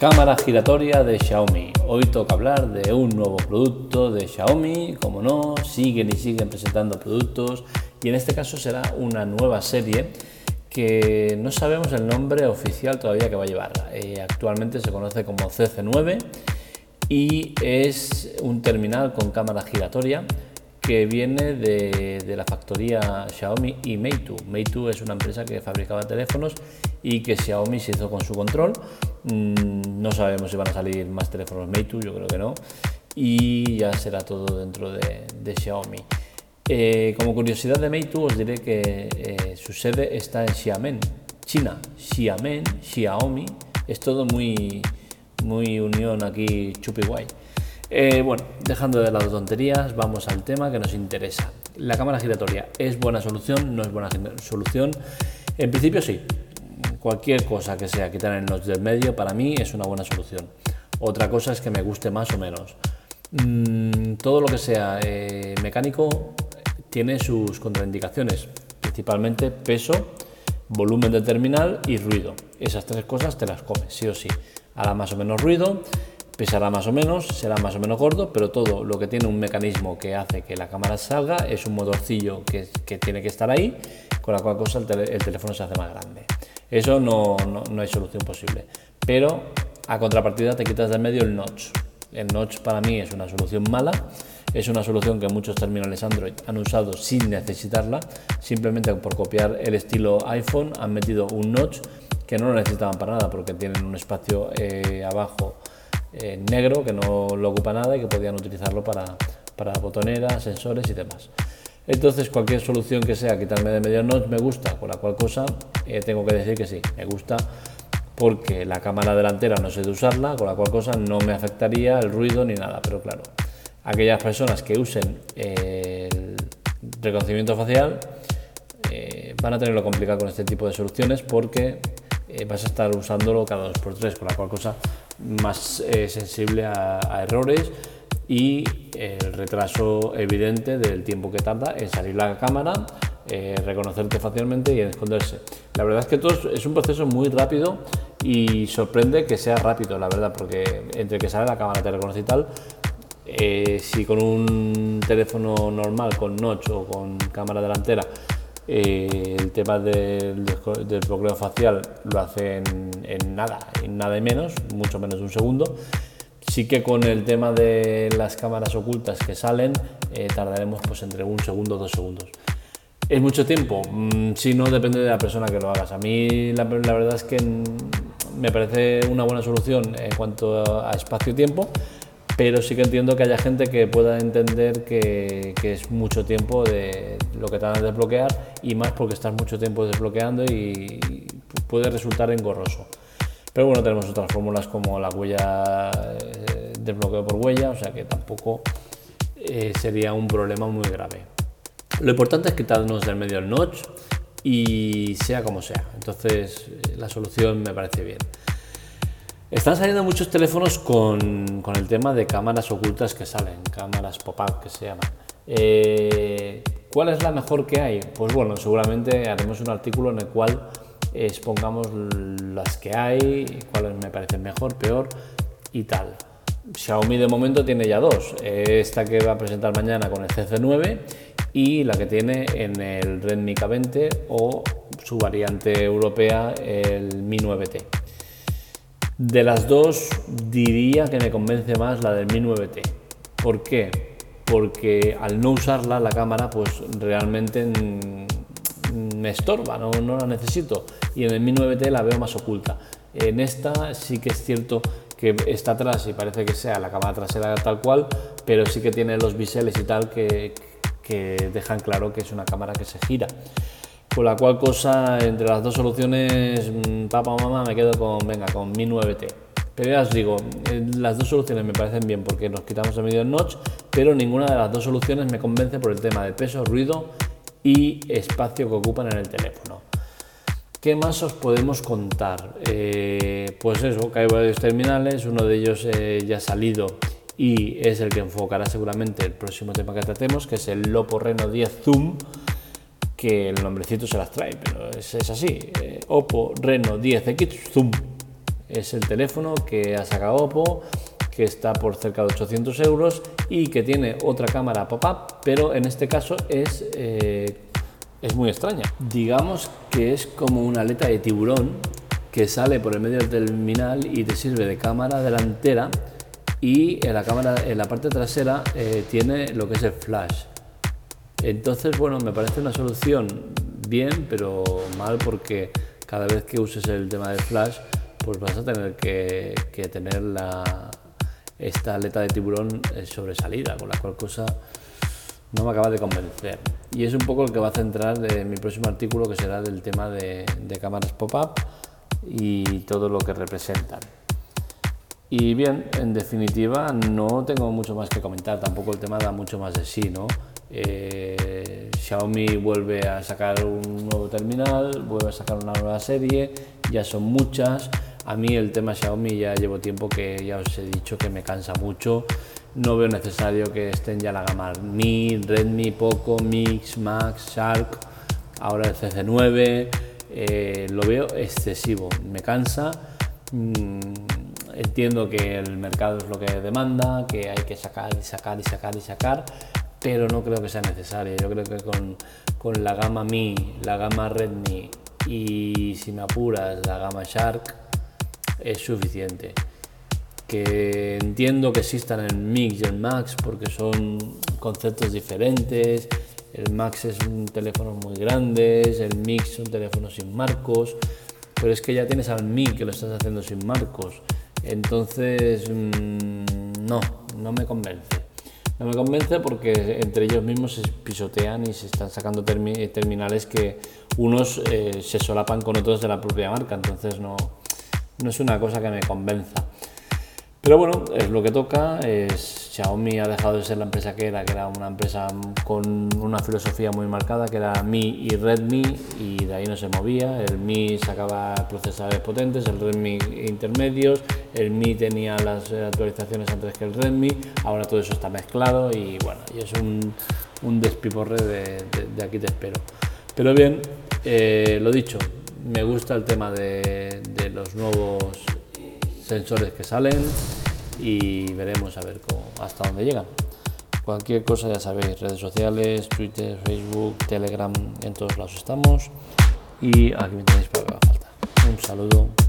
Cámara giratoria de Xiaomi. Hoy toca hablar de un nuevo producto de Xiaomi, como no, siguen y siguen presentando productos y en este caso será una nueva serie que no sabemos el nombre oficial todavía que va a llevar. Eh, actualmente se conoce como CC9 y es un terminal con cámara giratoria que viene de, la factoría Xiaomi y Meitu. Meitu es una empresa que fabricaba teléfonos y que Xiaomi se hizo con su control. Mm, no sabemos si van a salir más teléfonos Meitu, yo creo que no. Y ya será todo dentro de, Xiaomi. Eh, como curiosidad de Meitu os diré que eh, su sede está en Xiamen, China. Xiamen, Xiaomi, es todo muy, muy unión aquí chupi. Eh, bueno, dejando de lado tonterías, vamos al tema que nos interesa. La cámara giratoria, ¿es buena solución? ¿No es buena solución? En principio sí. Cualquier cosa que sea quitar el notch del medio, para mí es una buena solución. Otra cosa es que me guste más o menos. Mm, todo lo que sea eh, mecánico tiene sus contraindicaciones, principalmente peso, volumen de terminal y ruido. Esas tres cosas te las comes, sí o sí. Hará más o menos ruido, pesará más o menos, será más o menos gordo, pero todo lo que tiene un mecanismo que hace que la cámara salga es un motorcillo que, tiene que estar ahí, con la cual cosa el, teléfono se hace más grande. Eso no, no, hay solución posible. Pero a contrapartida te quitas del medio el notch. El notch para mí es una solución mala, es una solución que muchos terminales Android han usado sin necesitarla, simplemente por copiar el estilo iPhone han metido un notch que no lo necesitaban para nada porque tienen un espacio eh, abajo en negro que no lo ocupa nada y que podían utilizarlo para, para botoneras, sensores y demás. Entonces cualquier solución que sea quitarme de medio notch me gusta, con la cual cosa eh, tengo que decir que sí, me gusta porque la cámara delantera no sé de usarla, con la cual cosa no me afectaría el ruido ni nada, pero claro, aquellas personas que usen el reconocimiento facial eh, van a tenerlo complicado con este tipo de soluciones porque eh, vas a estar usándolo cada dos por tres, con la cual cosa más eh, sensible a, errores y el retraso evidente del tiempo que tarda en salir la cámara, eh, reconocerte facialmente y en esconderse. La verdad es que todo es un proceso muy rápido y sorprende que sea rápido, la verdad, porque entre que sale la cámara te reconoce y tal, si con un teléfono normal, con notch o con cámara delantera, eh, el tema del, del bloqueo facial lo hace en, nada, en nada y menos, mucho menos de un segundo. Sí que con el tema de las cámaras ocultas que salen eh, tardaremos pues entre un segundo o dos segundos. ¿Es mucho tiempo? Mm, si no, depende de la persona que lo hagas. A mí la, la verdad es que me parece una buena solución en cuanto a espacio-tiempo, pero sí que entiendo que haya gente que pueda entender que, es mucho tiempo de lo que te van a desbloquear y más porque estás mucho tiempo desbloqueando y puede resultar engorroso. Pero bueno, tenemos otras fórmulas como la huella, eh, desbloqueo por huella, o sea que tampoco eh, sería un problema muy grave. Lo importante es quitarnos del medio el notch y sea como sea. Entonces eh, la solución me parece bien. Están saliendo muchos teléfonos con, el tema de cámaras ocultas que salen, cámaras pop-up que se llaman. Eh, ¿Cuál es la mejor que hay? Pues bueno, seguramente haremos un artículo en el cual expongamos las que hay, cuáles me parecen mejor, peor y tal. Xiaomi de momento tiene ya dos, esta que va a presentar mañana con el CC9 y la que tiene en el Redmi K20 o su variante europea el Mi 9T. De las dos diría que me convence más la del Mi 9T. ¿Por qué? Porque al no usarla la cámara pues realmente me estorba, no, la necesito. Y en el Mi 9T la veo más oculta. En esta sí que es cierto que está atrás y parece que sea la cámara trasera tal cual, pero sí que tiene los biseles y tal que, que dejan claro que es una cámara que se gira. Con la cual cosa, entre las dos soluciones, mm, papá o mamá, me quedo con, venga, con mi 9T. Pero ya os digo, eh, las dos soluciones me parecen bien porque nos quitamos el medio notch, pero ninguna de las dos soluciones me convence por el tema de peso, ruido y espacio que ocupan en el teléfono. ¿Qué más os podemos contar? Eh, pues eso, que hay varios terminales, uno de ellos eh, ya ha salido y es el que enfocará seguramente el próximo tema que tratemos, que es el Lopo Reno 10 Zoom que el nombrecito se las trae, pero es, así. Eh, Oppo Reno 10X Zoom. Es el teléfono que ha sacado Oppo, que está por cerca de 800 euros y que tiene otra cámara pop-up, pero en este caso es, eh, es muy extraña. Digamos que es como una aleta de tiburón que sale por el medio del terminal y te sirve de cámara delantera y en la cámara en la parte trasera eh, tiene lo que es el flash. Entonces, bueno, me parece una solución bien, pero mal porque cada vez que uses el tema del flash, pues vas a tener que, tener esta aleta de tiburón eh, sobresalida, con la cual cosa no me acaba de convencer. Y es un poco lo que va a centrar en mi próximo artículo, que será del tema de, de cámaras pop-up y todo lo que representan. Y bien, en definitiva, no tengo mucho más que comentar, tampoco el tema da mucho más de sí, ¿no? Eh, Xiaomi vuelve a sacar un nuevo terminal, vuelve a sacar una nueva serie, ya son muchas. A mí el tema Xiaomi ya llevo tiempo que ya os he dicho que me cansa mucho. No veo necesario que estén ya la gama Mi, Redmi, Poco, Mix, Max, Shark, ahora el CC9. Eh, lo veo excesivo, me cansa. Mm, Entiendo que el mercado es lo que demanda, que hay que sacar y sacar y sacar y sacar, pero no creo que sea necesario. Yo creo que con, con la gama Mi, la gama Redmi y si me apuras la gama Shark es suficiente. Que entiendo que existan el Mix y el Max porque son conceptos diferentes. El Max es un teléfono muy grande, el Mix es un teléfono sin marcos, pero es que ya tienes al Mi que lo estás haciendo sin marcos. Entonces, mm, no, no me convence. No me convence porque entre ellos mismos se pisotean y se están sacando terminales que unos eh, se solapan con otros de la propia marca, entonces no, no es una cosa que me convenza. Pero bueno, es lo que toca. Xiaomi ha dejado de ser la empresa que era, que era una empresa con una filosofía muy marcada, que era Mi y Redmi, y de ahí no se movía. El Mi sacaba procesadores potentes, el Redmi intermedios, el Mi tenía las actualizaciones antes que el Redmi, ahora todo eso está mezclado y bueno, y es un, un despiporre de, de, aquí te espero. Pero bien, eh, lo dicho, me gusta el tema de, los nuevos sensores que salen y veremos a ver cómo, hasta dónde llegan. Cualquier cosa ya sabéis, redes sociales, Twitter, Facebook, Telegram, en todos lados estamos y aquí me tenéis para que haga falta. Un saludo.